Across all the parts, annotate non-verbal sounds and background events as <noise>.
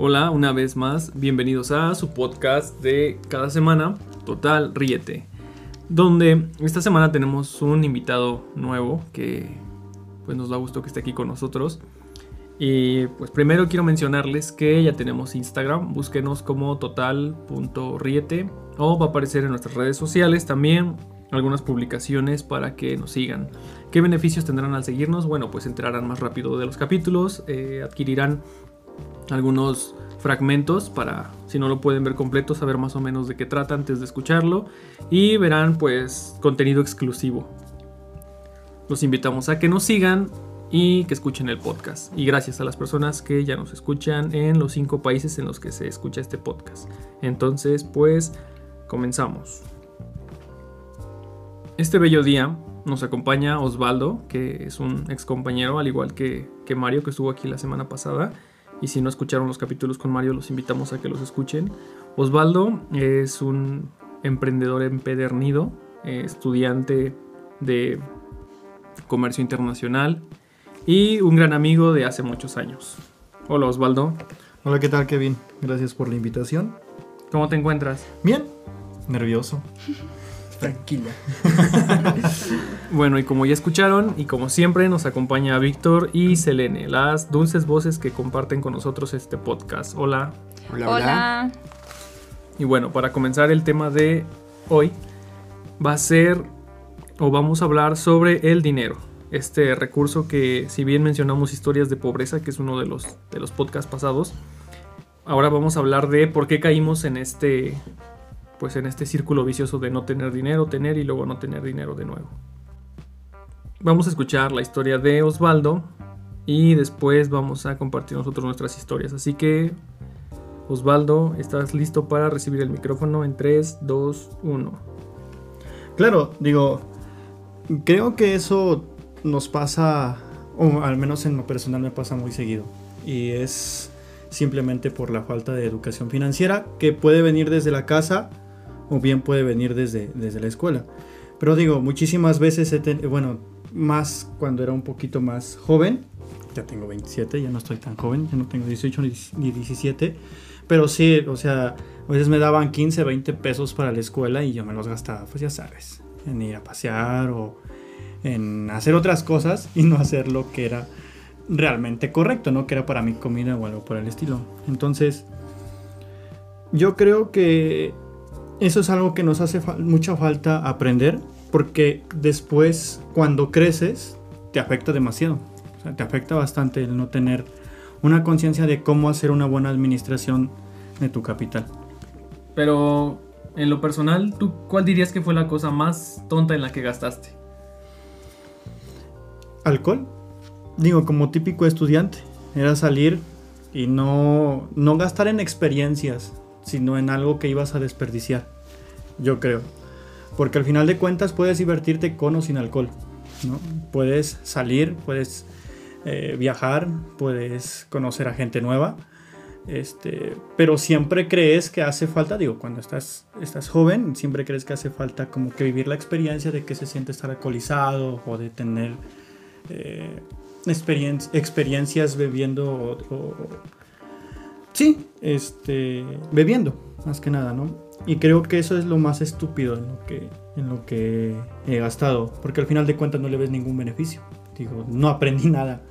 Hola, una vez más, bienvenidos a su podcast de cada semana, Total Ríete, donde esta semana tenemos un invitado nuevo que pues nos da gusto que esté aquí con nosotros. Y pues primero quiero mencionarles que ya tenemos Instagram, búsquenos como total.riete o va a aparecer en nuestras redes sociales también algunas publicaciones para que nos sigan. ¿Qué beneficios tendrán al seguirnos? Bueno, pues entrarán más rápido de los capítulos, eh, adquirirán algunos fragmentos para, si no lo pueden ver completo, saber más o menos de qué trata antes de escucharlo y verán pues contenido exclusivo. Los invitamos a que nos sigan y que escuchen el podcast. Y gracias a las personas que ya nos escuchan en los cinco países en los que se escucha este podcast. Entonces, pues, comenzamos. Este bello día nos acompaña Osvaldo, que es un ex compañero, al igual que, que Mario, que estuvo aquí la semana pasada. Y si no escucharon los capítulos con Mario, los invitamos a que los escuchen. Osvaldo es un emprendedor empedernido, eh, estudiante de comercio internacional y un gran amigo de hace muchos años. Hola Osvaldo. Hola, ¿qué tal Kevin? Gracias por la invitación. ¿Cómo te encuentras? Bien, nervioso. Tranquila. <laughs> Bueno, y como ya escucharon, y como siempre, nos acompaña Víctor y Selene, las dulces voces que comparten con nosotros este podcast. Hola. Hola, hola. Hola. Y bueno, para comenzar el tema de hoy, va a ser, o vamos a hablar sobre el dinero. Este recurso que, si bien mencionamos historias de pobreza, que es uno de los, de los podcasts pasados, ahora vamos a hablar de por qué caímos en este, pues en este círculo vicioso de no tener dinero, tener y luego no tener dinero de nuevo. Vamos a escuchar la historia de Osvaldo y después vamos a compartir nosotros nuestras historias. Así que, Osvaldo, ¿estás listo para recibir el micrófono en 3, 2, 1? Claro, digo, creo que eso nos pasa, o al menos en lo personal me pasa muy seguido. Y es simplemente por la falta de educación financiera que puede venir desde la casa o bien puede venir desde, desde la escuela. Pero digo, muchísimas veces, he ten- bueno, más cuando era un poquito más joven, ya tengo 27, ya no estoy tan joven, ya no tengo 18 ni ni 17, pero sí, o sea, a veces me daban 15, 20 pesos para la escuela y yo me los gastaba, pues ya sabes, en ir a pasear o en hacer otras cosas y no hacer lo que era realmente correcto, ¿no? Que era para mi comida o algo por el estilo. Entonces, yo creo que eso es algo que nos hace fa- mucha falta aprender, porque después, cuando creces, te afecta demasiado. O sea, te afecta bastante el no tener una conciencia de cómo hacer una buena administración de tu capital. Pero, en lo personal, ¿tú cuál dirías que fue la cosa más tonta en la que gastaste? alcohol. Digo, como típico estudiante, era salir y no, no gastar en experiencias, sino en algo que ibas a desperdiciar, yo creo. Porque al final de cuentas puedes divertirte con o sin alcohol. ¿no? Puedes salir, puedes eh, viajar, puedes conocer a gente nueva. Este, pero siempre crees que hace falta, digo, cuando estás, estás joven, siempre crees que hace falta como que vivir la experiencia de que se siente estar alcoholizado o de tener eh, experien- experiencias bebiendo o- sí, este, bebiendo, más que nada, ¿no? Y creo que eso es lo más estúpido en lo que, en lo que he gastado, porque al final de cuentas no le ves ningún beneficio. Digo, no aprendí <laughs> nada,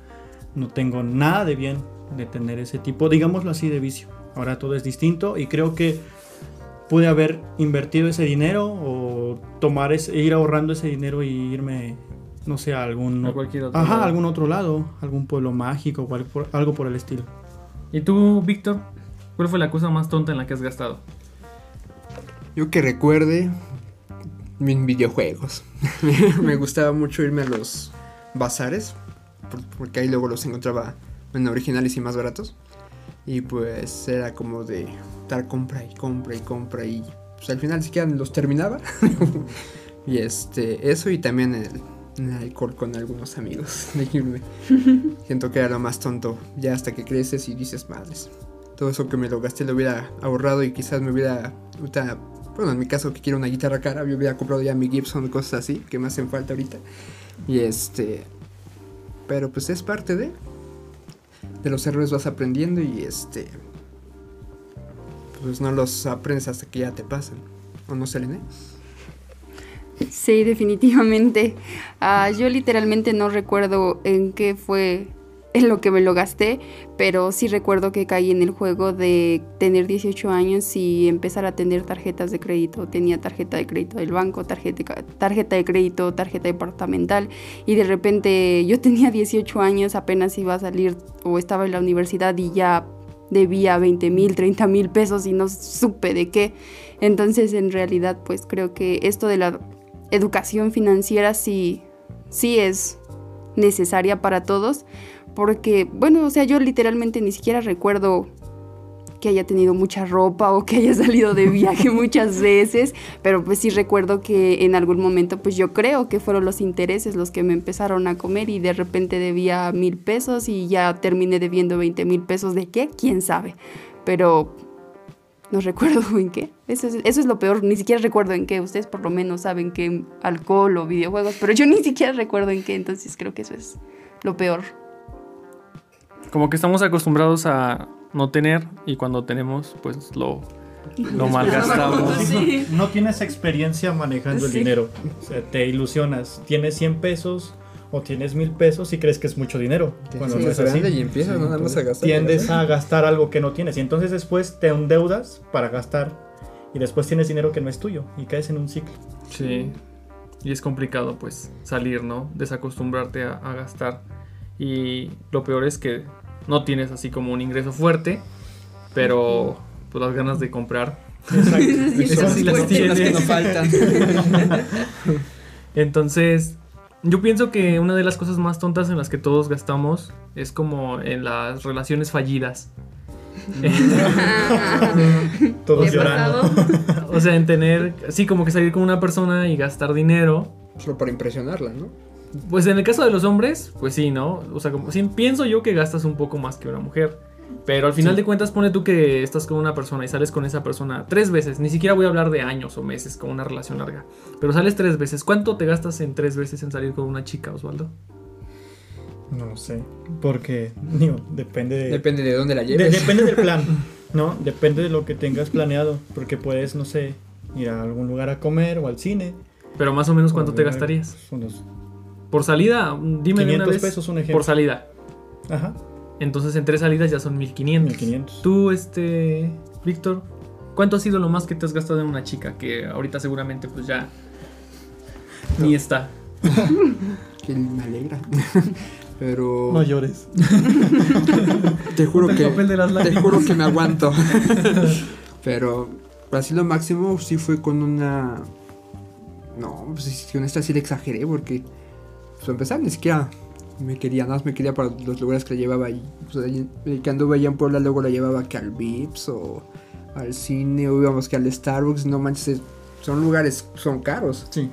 no tengo nada de bien de tener ese tipo, digámoslo así, de vicio. Ahora todo es distinto y creo que pude haber invertido ese dinero o tomar ese, ir ahorrando ese dinero y irme, no sé, a algún, A cualquier otro ajá, lado. algún otro lado, algún pueblo mágico o algo por, algo por el estilo. ¿Y tú, Víctor? ¿Cuál fue la cosa más tonta en la que has gastado? Yo que recuerde en videojuegos. <laughs> me gustaba mucho irme a los bazares, por- porque ahí luego los encontraba en originales y más baratos. Y pues era como de estar compra y compra y compra y pues al final siquiera los terminaba. <laughs> y este, eso y también el, el alcohol con algunos amigos. <laughs> de irme. <laughs> Siento que era lo más tonto, ya hasta que creces y dices madres. Todo eso que me lo gasté lo hubiera ahorrado y quizás me hubiera, bueno, en mi caso que quiero una guitarra cara, yo hubiera comprado ya mi Gibson cosas así que me hacen falta ahorita. Y este, pero pues es parte de, de los errores vas aprendiendo y este, pues no los aprendes hasta que ya te pasan. ¿O no, Selene? Sí, definitivamente. Ah, yo literalmente no recuerdo en qué fue en lo que me lo gasté, pero sí recuerdo que caí en el juego de tener 18 años y empezar a tener tarjetas de crédito. Tenía tarjeta de crédito del banco, tarjeta, tarjeta de crédito, tarjeta departamental y de repente yo <laughs> tenía 18 años, apenas iba a salir o estaba en la universidad y ya debía 20 mil, 30 mil pesos y no supe de qué. Entonces en realidad pues creo que esto de la educación financiera sí, sí es necesaria para todos porque, bueno, o sea, yo literalmente ni siquiera recuerdo que haya tenido mucha ropa o que haya <laughs> salido de viaje muchas veces, pero pues sí recuerdo que en algún momento pues yo creo que fueron los intereses los que me empezaron a comer y de repente debía mil pesos y ya terminé debiendo 20 mil pesos de qué, quién sabe, pero no recuerdo <laughs> en qué, eso es, eso es lo peor, ni siquiera recuerdo en qué, ustedes por lo menos saben que alcohol o videojuegos, pero yo <laughs> ni siquiera recuerdo en qué, entonces creo que eso es lo peor. Como que estamos acostumbrados a no tener y cuando tenemos, pues lo, lo <laughs> malgastamos. No tienes experiencia manejando el dinero. O sea, te ilusionas. Tienes 100 pesos o tienes mil pesos y crees que es mucho dinero. Cuando no es así. Y empiezas nada más a gastar. Tiendes a gastar algo que no tienes. Y entonces después te endeudas para gastar. Y después tienes dinero que no es tuyo. Y caes en un ciclo. Sí. Y es complicado, pues, salir, ¿no? Desacostumbrarte a, a gastar. Y lo peor es que no tienes así como un ingreso fuerte, pero pues las ganas de comprar. <laughs> Esas sí las tienes. que no faltan. <laughs> Entonces, yo pienso que una de las cosas más tontas en las que todos gastamos es como en las relaciones fallidas. <laughs> todos llorando. <laughs> o sea, en tener, sí, como que salir con una persona y gastar dinero. Solo para impresionarla, ¿no? Pues en el caso de los hombres, pues sí, ¿no? O sea, como, sí, pienso yo que gastas un poco más que una mujer. Pero al final de cuentas, pone tú que estás con una persona y sales con esa persona tres veces. Ni siquiera voy a hablar de años o meses con una relación larga. Pero sales tres veces. ¿Cuánto te gastas en tres veces en salir con una chica, Osvaldo? No sé. Porque, digo, depende de. Depende de dónde la lleves. depende del plan, <laughs> ¿no? Depende de lo que tengas planeado. Porque puedes, no sé, ir a algún lugar a comer o al cine. Pero más o menos, ¿cuánto te gastarías? Unos por salida, dime 500 una vez. pesos, un ejemplo. Por salida. Ajá. Entonces en tres salidas ya son 1500. 1500. Tú, este, Víctor, ¿cuánto ha sido lo más que te has gastado en una chica? Que ahorita seguramente pues ya ni está. <laughs> que me alegra. <laughs> Pero. No llores. <laughs> te juro que. te juro que me aguanto. Pero así lo máximo sí fue con una no, pues con esta sí le exageré porque, pues empezar, ni siquiera me quería, nada más me quería para los lugares que la llevaba ahí. Pues, el que anduve allá en Puebla luego la llevaba que al Vips o al cine o íbamos que al Starbucks, no manches, son lugares, son caros. Sí.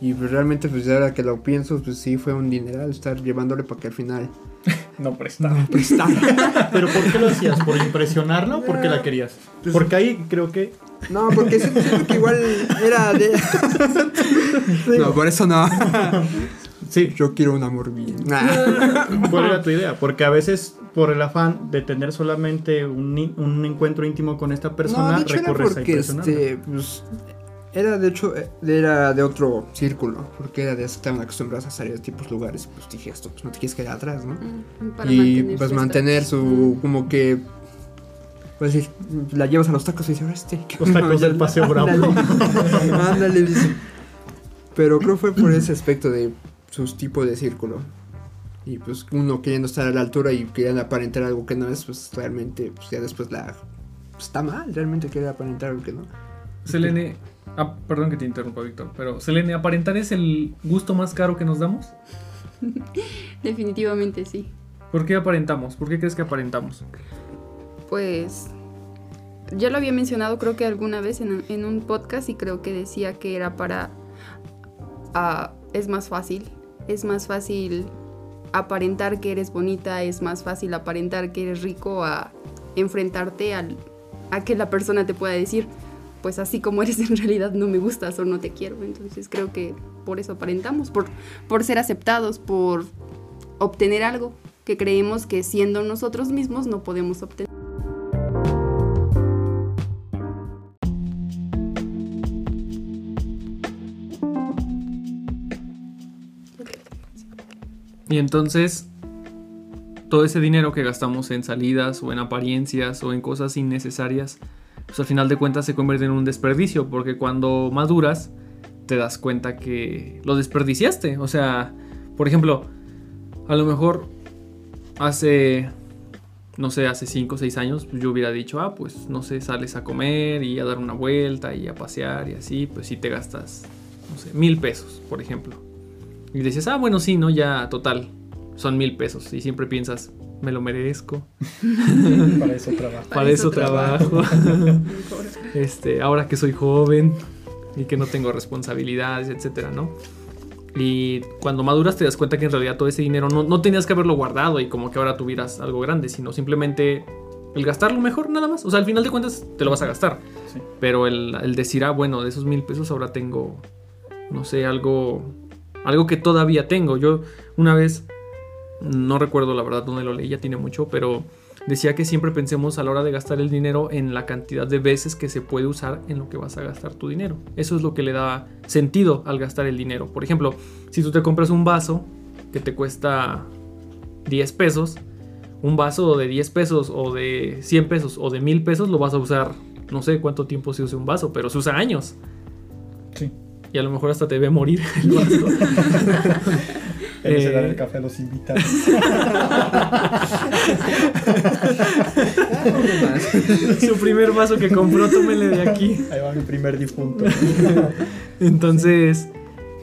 Y pues realmente, pues ahora que lo pienso, pues sí fue un dineral estar llevándole para que al final... <laughs> no prestara. No <laughs> prestara. ¿Pero por qué lo hacías? ¿Por impresionarla o porque la querías? Pues porque ahí creo que no, porque siento, que igual era de. <laughs> no, por eso no. Sí. Yo quiero un amor bien. <laughs> ¿Cuál era tu idea? Porque a veces, por el afán de tener solamente un, un encuentro íntimo con esta persona, no, recurres a este, pues, era de hecho era de otro círculo, porque era de estaban acostumbrados a salir de tipos lugares, pues dije esto, pues no te quieres quedar atrás, ¿no? Mm, y pues mantener su como que pues decir, la llevas a los tacos y dices, este. Los tacos del paseo <laughs> bravo. <laughs> Ándale, dice. Pero creo que fue por ese aspecto de sus tipos de círculo. Y pues uno queriendo estar a la altura y queriendo aparentar algo que no es, pues realmente, pues ya después la. Pues, está mal, realmente quiere aparentar algo que no. Selene. Ah, perdón que te interrumpa, Víctor. Pero, Selene, ¿aparentar es el gusto más caro que nos damos? <laughs> Definitivamente sí. ¿Por qué aparentamos? ¿Por qué crees que aparentamos? pues ya lo había mencionado creo que alguna vez en, un podcast y creo que decía que era para... Ah, es más fácil, es más fácil aparentar que eres bonita, es más fácil aparentar que eres rico a enfrentarte al, a que la persona te pueda decir, pues así como eres <laughs> en realidad no me gustas o no te quiero. Entonces creo que por eso aparentamos, por, por ser aceptados, por obtener algo que creemos que siendo nosotros mismos no podemos obtener. Y entonces, todo ese dinero que gastamos en salidas o en apariencias o en cosas innecesarias, pues al final de cuentas se convierte en un desperdicio, porque cuando maduras te das cuenta que lo desperdiciaste. O sea, por ejemplo, a lo mejor hace, no sé, hace 5 o 6 años, pues yo hubiera dicho, ah, pues no sé, sales a comer y a dar una vuelta y a pasear y así, pues sí te gastas, no sé, mil pesos, por ejemplo. Y dices, ah, bueno, sí, no, ya, total, son mil pesos. Y siempre piensas, me lo merezco. <laughs> Para eso trabajo. Para, eso, trabajo. <laughs> este, ahora que soy joven y que no tengo responsabilidades, etcétera, ¿no? Y cuando maduras te das cuenta que en realidad todo ese dinero no, no tenías que haberlo guardado y como que ahora tuvieras algo grande, sino simplemente el gastarlo mejor, nada más. O sea, al final de cuentas te lo vas a gastar. Sí. Pero el, el decir, ah, bueno, de esos mil pesos ahora tengo, no sé, algo, algo que todavía tengo. Yo una vez, no recuerdo la verdad dónde lo leí, ya tiene mucho, pero decía que siempre pensemos a la hora de gastar el dinero en la cantidad de veces que se puede usar en lo que vas a gastar tu dinero. Eso es lo que le da sentido al gastar el dinero. Por ejemplo, si tú te compras un vaso que te cuesta 10 pesos, un vaso de 10 pesos o de 100 pesos o de 1000 pesos lo vas a usar, no sé cuánto tiempo se usa un vaso, pero se usa años. Sí. Y a lo mejor hasta te debe morir <laughs> <laughs> el vaso. Eh. el café a los invitados. <laughs> Su primer vaso que compró, tómele de aquí. Ahí va mi primer difunto. Entonces,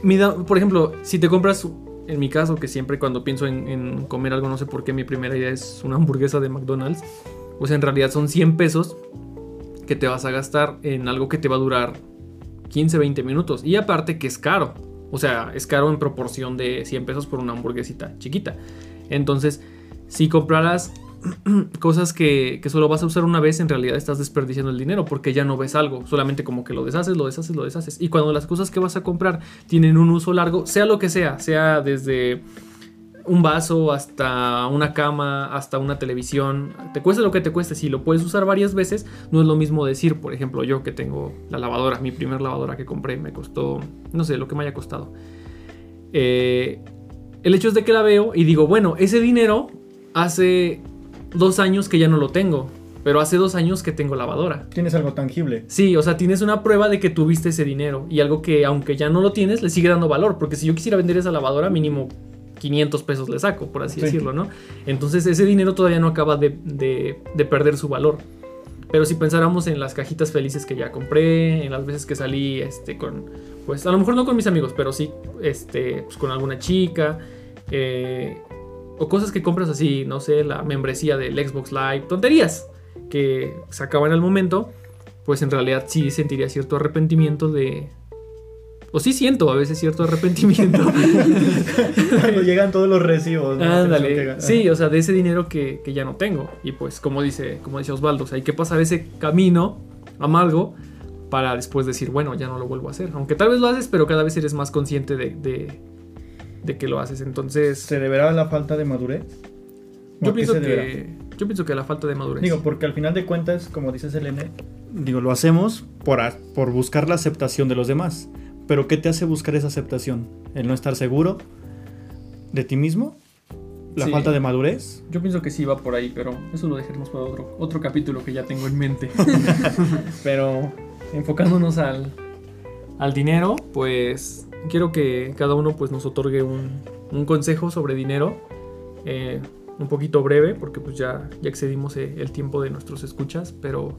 mira, por ejemplo, si te compras, en mi caso, que siempre cuando pienso en, en comer algo, no sé por qué, mi primera idea es una hamburguesa de McDonald's, pues en realidad son 100 pesos que te vas a gastar en algo que te va a durar 15, 20 minutos. Y aparte que es caro. O sea, es caro en proporción de 100 pesos por una hamburguesita chiquita. Entonces, si compraras <clears throat> cosas que, que solo vas a usar una vez, en realidad estás desperdiciando el dinero porque ya no ves algo. Solamente como que lo deshaces, lo deshaces, lo deshaces. Y cuando las cosas que vas a comprar tienen un uso largo, sea lo que sea, sea desde un vaso hasta una cama, hasta una televisión, te cueste lo que te cueste, si lo puedes usar varias veces, no es lo mismo decir, por ejemplo, yo que tengo la lavadora, mi primer lavadora que compré me costó, no sé, lo que me haya costado. Eh, el hecho es de que la veo y digo, bueno, ese dinero hace dos años que ya no lo tengo, pero hace dos años que tengo lavadora. Tienes algo tangible. Sí, o sea, tienes una prueba de que tuviste ese dinero y algo que aunque ya no lo tienes, le sigue dando valor, porque si yo quisiera vender esa lavadora, mínimo 500 pesos le saco, por así Sí. decirlo, ¿no? Entonces ese dinero todavía no acaba de, de- de perder su valor. Pero si pensáramos en las cajitas felices que ya compré, en las veces que salí este, con, pues a lo mejor no con mis amigos, pero sí este, pues, con alguna chica, eh, o cosas que compras así, no sé, la membresía del Xbox Live, tonterías que se acaban al momento, pues en realidad sí sentiría cierto arrepentimiento de... O sí siento a veces cierto arrepentimiento. <laughs> Cuando llegan todos los recibos. ¿no? Ándale. Sí, o sea, de ese dinero que, que ya no tengo. Y pues, como dice, como dice Osvaldo, o sea, hay que pasar ese camino amargo para después decir, bueno, ya no lo vuelvo a hacer. Aunque tal vez lo haces, pero cada vez eres más consciente de, de, de que lo haces. Entonces, ¿Se deberá a la falta de madurez? ¿O yo pienso deberá? que yo pienso que la falta de madurez. Digo, porque al final de cuentas, como dice Selene, digo, lo hacemos por, por buscar la aceptación de los demás. Pero ¿qué te hace buscar esa aceptación? ¿El no estar seguro de ti mismo? ¿La Sí. falta de madurez? Yo pienso que sí va por ahí, pero eso lo dejaremos para otro, otro capítulo que ya tengo en mente. <laughs> pero enfocándonos al, al dinero, pues quiero que cada uno pues, nos otorgue un, un consejo sobre dinero. eh, un poquito breve, porque pues ya, ya excedimos eh, el tiempo de nuestros escuchas, pero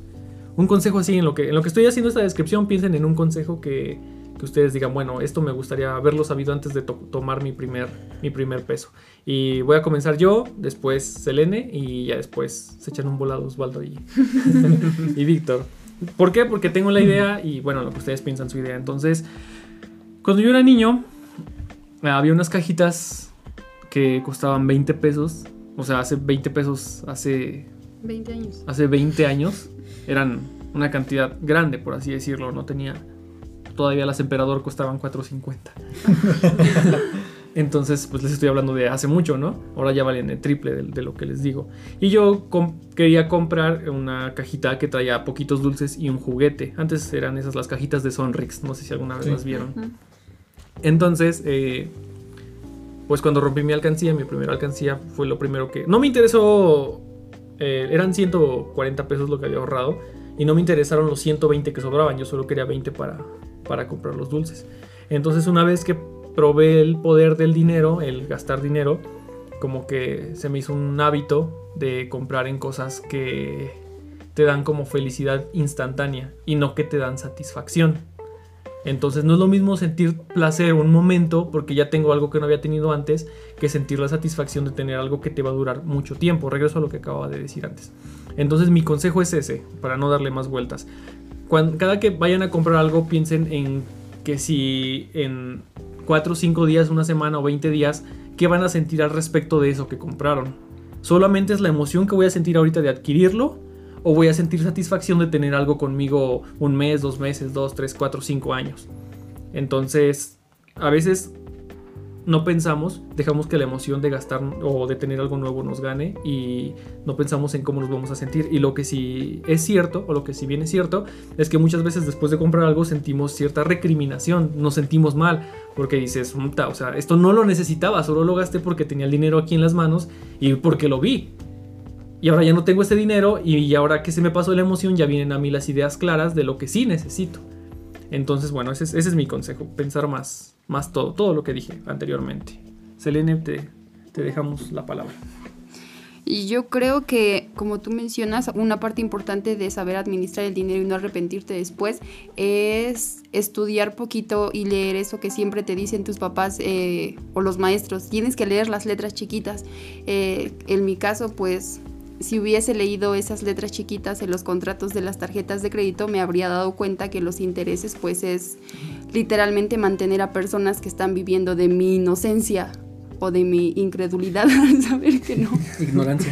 un consejo así en lo que, en lo que estoy haciendo esta descripción, piensen en un consejo que, que ustedes digan, bueno, esto me gustaría haberlo sabido antes de to- tomar mi primer, mi primer peso. Y voy a comenzar yo, después Selene y ya después se echan un volado Osvaldo y, <laughs> y Víctor. ¿Por qué? Porque tengo la idea y bueno, lo que ustedes piensan su idea. Entonces, cuando yo era niño, había unas cajitas que costaban 20 pesos. O sea, hace 20 pesos, hace 20 años. hace 20 años eran una cantidad grande, por así decirlo. No tenía. Todavía las emperador costaban 4.50. <laughs> Entonces, pues les estoy hablando de hace mucho, ¿no? Ahora ya valen el triple de, de lo que les digo. Y yo com- quería comprar una cajita que traía poquitos dulces y un juguete. Antes eran esas las cajitas de Sonrix. No sé si alguna vez Sí. las vieron. Entonces, eh, pues cuando rompí mi alcancía, mi primera alcancía fue lo primero que... No me interesó... eh, eran 140 pesos lo que había ahorrado y no me interesaron los 120 que sobraban, yo solo quería 20 para, para comprar los dulces. Entonces una vez que probé el poder del dinero, el gastar dinero, como que se me hizo un hábito de comprar en cosas que te dan como felicidad instantánea y no que te dan satisfacción. Entonces no es lo mismo sentir placer un momento porque ya tengo algo que no había tenido antes que sentir la satisfacción de tener algo que te va a durar mucho tiempo. Regreso a lo que acababa de decir antes. Entonces mi consejo es ese, para no darle más vueltas. Cuando, cada que vayan a comprar algo piensen en que si en 4 o 5 días, una semana o 20 días, ¿qué van a sentir al respecto de eso que compraron? ¿Solamente es la emoción que voy a sentir ahorita de adquirirlo? ¿O voy a sentir satisfacción de tener algo conmigo un mes, dos meses, dos, tres, cuatro, cinco años? Entonces, a veces no pensamos, dejamos que la emoción de gastar o de tener algo nuevo nos gane y no pensamos en cómo nos vamos a sentir. Y lo que sí es cierto, o lo que sí bien es cierto, es que muchas veces después de comprar algo sentimos cierta recriminación, nos sentimos mal, porque dices, "Puta, o sea, esto no lo necesitaba, solo lo gasté porque tenía el dinero aquí en las manos y porque lo vi. Y ahora ya no tengo ese dinero y ahora que se me pasó la emoción ya vienen a mí las ideas claras de lo que sí necesito. Entonces, bueno, es, ese es mi consejo, pensar más, más todo, todo lo que dije anteriormente. Selene, te, dejamos la palabra. Y yo creo que, como tú mencionas, una parte importante de saber administrar el dinero y no arrepentirte después es estudiar poquito y leer eso que siempre te dicen tus papás eh, o los maestros. Tienes que leer las letras chiquitas. Eh, en mi caso, pues si hubiese leído esas letras chiquitas en los contratos de las tarjetas de crédito, me habría dado cuenta que los intereses, pues es literalmente mantener a personas que están viviendo de mi inocencia o de mi incredulidad <laughs> al saber que no, Ignorancia.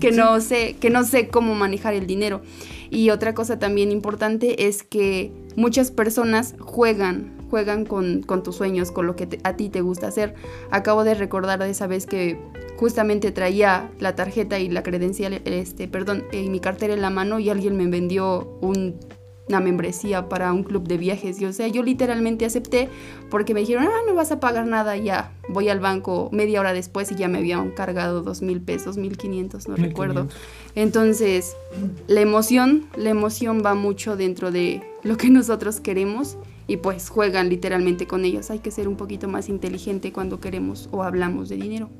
que no sé, que no sé cómo manejar el dinero. Y otra cosa también importante es que muchas personas juegan, juegan con, con tus sueños, con lo que te- a ti te gusta hacer. Acabo de recordar de esa vez que justamente traía la tarjeta y la credencial, este, perdón, y mi cartera en la mano y alguien me vendió un- una membresía para un club de viajes. Y o sea, yo literalmente acepté porque me dijeron, ah, no vas a pagar nada, ya. Voy al banco media hora después y ya me habían cargado dos mil pesos, mil quinientos, no recuerdo. Entonces, la emoción, la emoción va mucho dentro de lo que nosotros queremos y pues juegan literalmente con ellos. Hay que ser un poquito más inteligente cuando queremos o hablamos de dinero.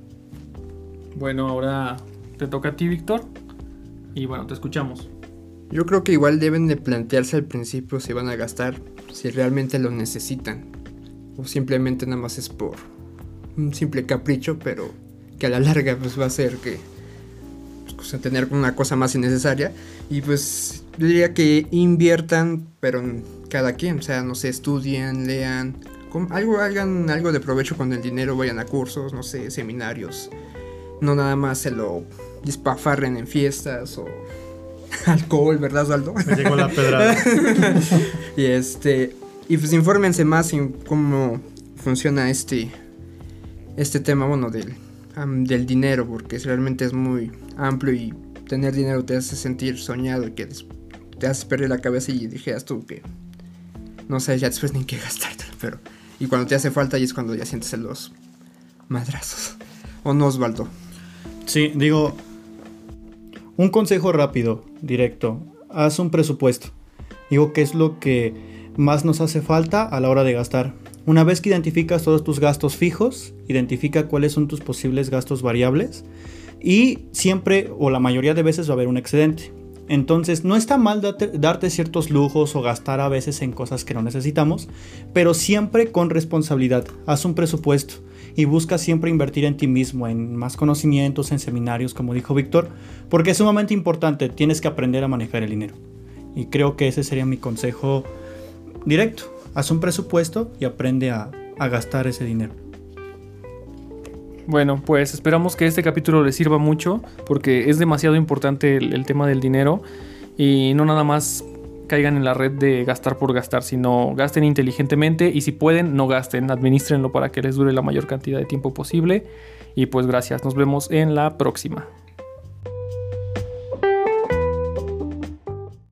Bueno, ahora te toca a ti, Víctor. Y bueno, te escuchamos. Yo creo que igual deben de plantearse al principio si van a gastar, si realmente lo necesitan. O simplemente nada más es por un simple capricho, pero que a la larga pues va a hacer que pues, o sea, tener una cosa más innecesaria. Y pues yo diría que inviertan, pero en cada quien. O sea, no sé, estudien, lean. Algo, hagan algo de provecho con el dinero, vayan a cursos, no sé, seminarios. No nada más se lo dispafarren en fiestas o <laughs> alcohol, ¿verdad, Osvaldo? Me llegó la pedrada. <laughs> Y este. Y pues infórmense más en cómo funciona este. Este tema, bueno, del, del dinero, porque realmente es muy amplio y tener dinero te hace sentir soñado y que te hace perder la cabeza y dijeras tú que no sé ya después ni qué gastártelo, <laughs> pero y cuando te hace falta y es cuando ya sientes los madrazos. <laughs> ¿O no, Osvaldo? Sí, digo, un consejo rápido, directo. Haz un presupuesto. Digo, ¿qué es lo que más nos hace falta a la hora de gastar? Una vez que identificas todos tus gastos fijos, identifica cuáles son tus posibles gastos variables y siempre o la mayoría de veces va a haber un excedente. Entonces, no está mal darte, ciertos lujos o gastar a veces en cosas que no necesitamos, pero siempre con responsabilidad. Haz un presupuesto y busca siempre invertir en ti mismo, en más conocimientos, en seminarios, como dijo Víctor, porque es sumamente importante, tienes que aprender a manejar el dinero. Y creo que ese sería mi consejo directo. Haz un presupuesto y aprende a, gastar ese dinero. Bueno, pues esperamos que este capítulo les sirva mucho porque es demasiado importante el, el tema del dinero y no nada más caigan en la red de gastar por gastar, sino gasten inteligentemente y si pueden, no gasten, administrenlo para que les dure la mayor cantidad de tiempo posible. Y pues gracias, nos vemos en la próxima.